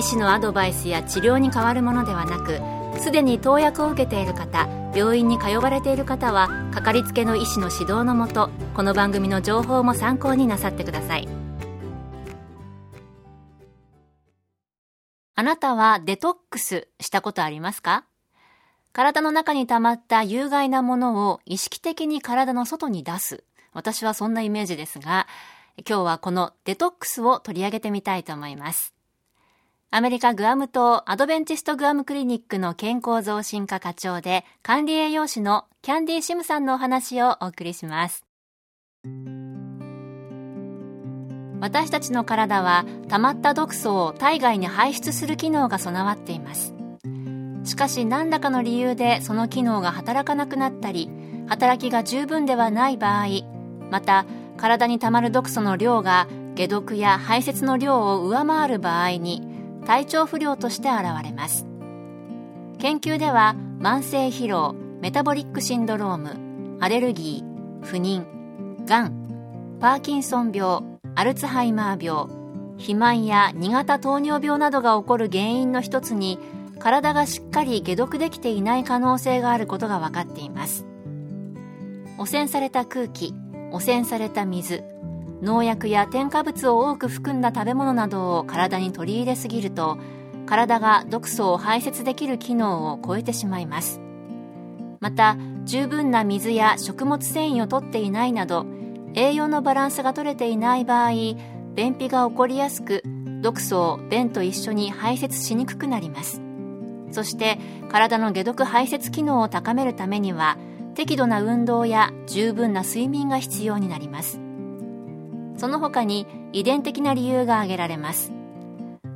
医師のアドバイスや治療に変わるものではなくすでに投薬を受けている方病院に通われている方はかかりつけの医師の指導のもとこの番組の情報も参考になさってください。あなたはデトックスしたことありますか？体の中に溜まった有害なものを意識的に体の外に出す。私はそんなイメージですが今日はこのデトックスを取り上げてみたいと思います。アメリカグアム島アドベンチストグアムクリニックの健康増進課課長で管理栄養士のキャンディー・シムさんのお話をお送りします。私たちの体は溜まった毒素を体外に排出する機能が備わっています。しかし何らかの理由でその機能が働かなくなったり、働きが十分ではない場合、また体に溜まる毒素の量が解毒や排泄の量を上回る場合に体調不良として現れます。研究では慢性疲労メタボリックシンドロームアレルギー不妊がんパーキンソン病アルツハイマー病肥満や2型糖尿病などが起こる原因の一つに体がしっかり解毒できていない可能性があることが分かっています。汚染された空気汚染された水農薬や添加物を多く含んだ食べ物などを体に取り入れすぎると体が毒素を排泄できる機能を超えてしまいます。また十分な水や食物繊維をとっていないなど栄養のバランスが取れていない場合便秘が起こりやすく毒素を便と一緒に排泄しにくくなります。そして体の解毒排泄機能を高めるためには適度な運動や十分な睡眠が必要になります。その他に遺伝的な理由が挙げられます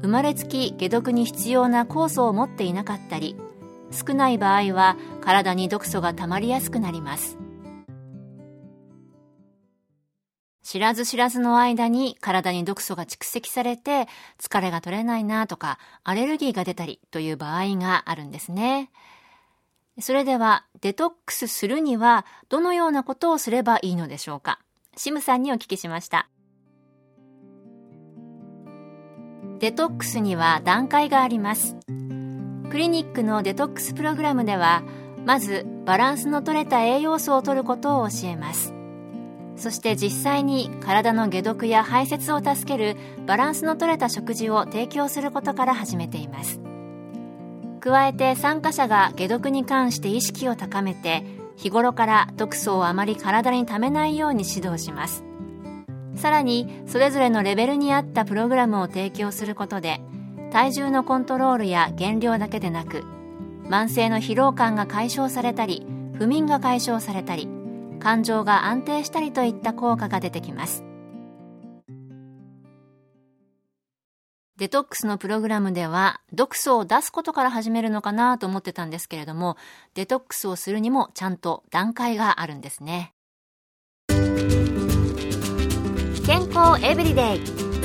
生まれつき解毒に必要な酵素を持っていなかったり少ない場合は体に毒素が溜まりやすくなります知らず知らずの間に体に毒素が蓄積されて疲れが取れないなとかアレルギーが出たりという場合があるんですね。それではデトックスするにはどのようなことをすればいいのでしょうか？シムさんにお聞きしました。デトックスには段階があります。クリニックのデトックスプログラムではまずバランスの取れた栄養素を摂ることを教えます。そして実際に体の解毒や排泄を助けるバランスの取れた食事を提供することから始めています。加えて参加者が解毒に関して意識を高めて日頃から毒素をあまり体にためないように指導します。さらにそれぞれのレベルに合ったプログラムを提供することで体重のコントロールや減量だけでなく慢性の疲労感が解消されたり不眠が解消されたり感情が安定したりといった効果が出てきます。デトックスのプログラムでは毒素を出すことから始めるのかなと思ってたんですけれどもデトックスをするにもちゃんと段階があるんですね。健康エブリデイ。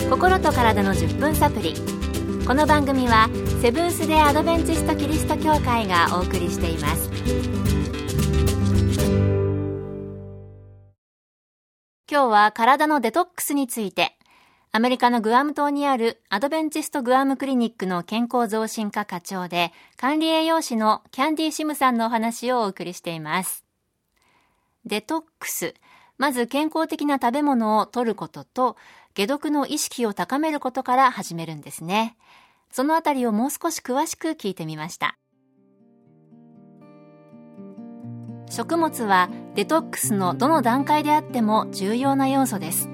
心と体の10分サプリ。この番組はセブンス・デ・アドベンチスト・キリスト教会がお送りしています。今日は体のデトックスについてアメリカのグアム島にあるアドベンチストグアムクリニックの健康増進課課長で管理栄養士のキャンディー・シムさんのお話をお送りしています。デトックス。まず健康的な食べ物を取ることと、解毒の意識を高めることから始めるんですね。そのあたりをもう少し詳しく聞いてみました。食物はデトックスのどの段階であっても重要な要素です。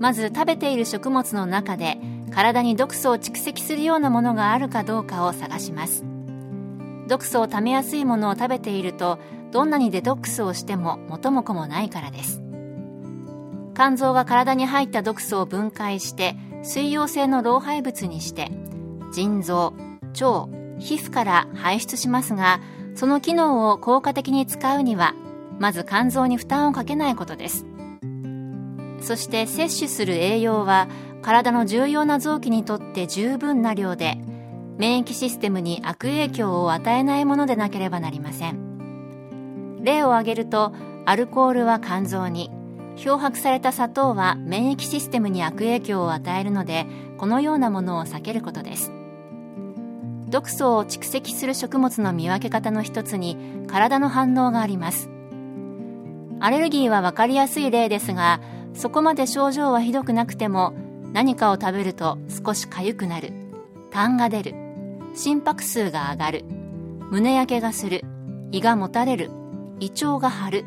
まず食べている食物の中で体に毒素を蓄積するようなものがあるかどうかを探します。毒素をためやすいものを食べているとどんなにデトックスをしても元も子もないからです。肝臓が体に入った毒素を分解して水溶性の老廃物にして腎臓腸皮膚から排出しますがその機能を効果的に使うにはまず肝臓に負担をかけないことです。そして摂取する栄養は体の重要な臓器にとって十分な量で免疫システムに悪影響を与えないものでなければなりません。例を挙げるとアルコールは肝臓に漂白された砂糖は免疫システムに悪影響を与えるのでこのようなものを避けることです。毒素を蓄積する食物の見分け方の一つに体の反応があります。アレルギーは分かりやすい例ですがそこまで症状はひどくなくても何かを食べると少し痒くなる。痰が出る。心拍数が上がる。胸焼けがする。胃がもたれる。胃腸が張る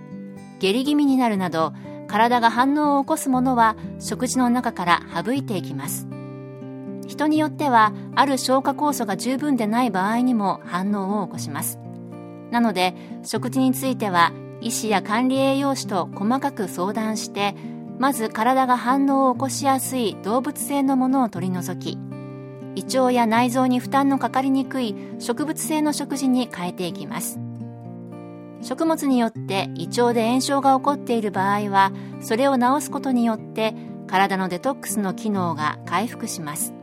下痢気味になるなど体が反応を起こすものは食事の中から省いていきます。人によってはある消化酵素が十分でない場合にも反応を起こします。なので食事については医師や管理栄養士と細かく相談してまず体が反応を起こしやすい動物性のものを取り除き胃腸や内臓に負担のかかりにくい植物性の食事に変えていきます。食物によって胃腸で炎症が起こっている場合はそれを治すことによって体のデトックスの機能が回復します。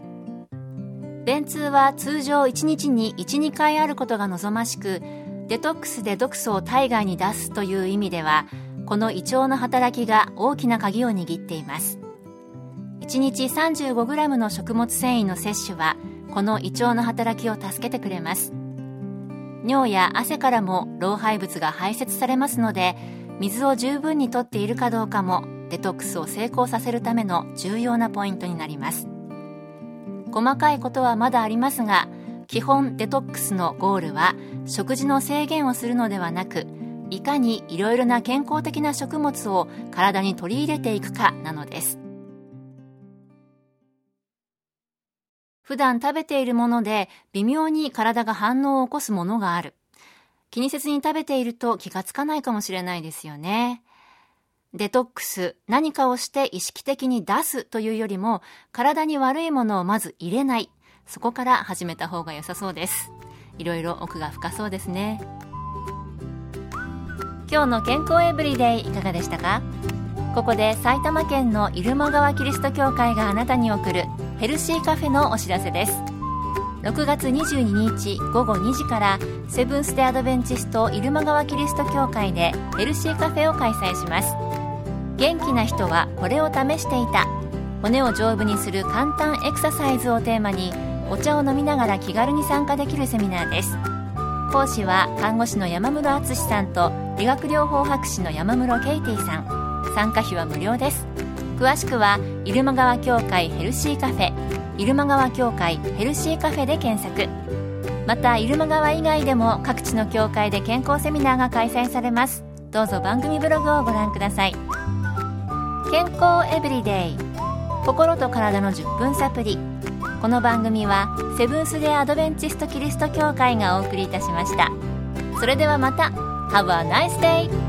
便通は通常1日に12回あることが望ましくデトックスで毒素を体外に出すという意味ではこの胃腸の働きが大きな鍵を握っています。1日 35g の食物繊維の摂取はこの胃腸の働きを助けてくれます。尿や汗からも老廃物が排泄されますので水を十分にとっているかどうかもデトックスを成功させるための重要なポイントになります。細かいことはまだありますが基本デトックスのゴールは食事の制限をするのではなくいかにいろいろな健康的な食物を体に取り入れていくかなのです。普段食べているもので微妙に体が反応を起こすものがある。気にせずに食べていると気がつかないかもしれないですよね。デトックス、何かをして意識的に出すというよりも、体に悪いものをまず入れない。そこから始めた方が良さそうです。いろいろ奥が深そうですね。今日の健康エブリデイいかがでしたか？ここで埼玉県の入間川キリスト教会があなたに送るヘルシーカフェのお知らせです。6月22日午後2時からセブンス・デ・アドベンチスト入間川キリスト教会でヘルシーカフェを開催します。元気な人はこれを試していた。骨を丈夫にする簡単エクササイズをテーマにお茶を飲みながら気軽に参加できるセミナーです。講師は看護師の山室敦さんと理学療法博士の山室ケイティさん。参加費は無料です。詳しくは入間川協会ヘルシーカフェ入間川協会ヘルシーカフェで検索。また入間川以外でも各地の協会で健康セミナーが開催されます。どうぞ番組ブログをご覧ください。健康エブリデイ。心と体の10分サプリ。この番組はセブンス・デ・アドベンチスト・キリスト教会がお送りいたしました。それではまた。Have a nice day!